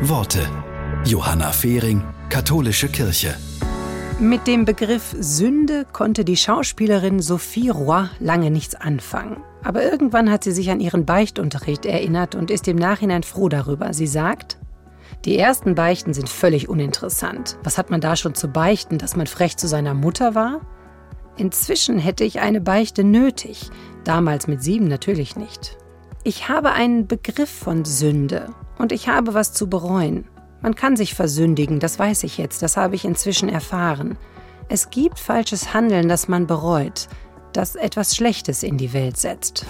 Worte. Johanna Fehring, Katholische Kirche. Mit dem Begriff Sünde konnte die Schauspielerin Sophie Roy lange nichts anfangen. Aber irgendwann hat sie sich an ihren Beichtunterricht erinnert und ist im Nachhinein froh darüber. Sie sagt, die ersten Beichten sind völlig uninteressant. Was hat man da schon zu beichten, dass man frech zu seiner Mutter war? Inzwischen hätte ich eine Beichte nötig, damals mit sieben natürlich nicht. Ich habe einen Begriff von Sünde und ich habe was zu bereuen. Man kann sich versündigen, das weiß ich jetzt, das habe ich inzwischen erfahren. Es gibt falsches Handeln, das man bereut, das etwas Schlechtes in die Welt setzt.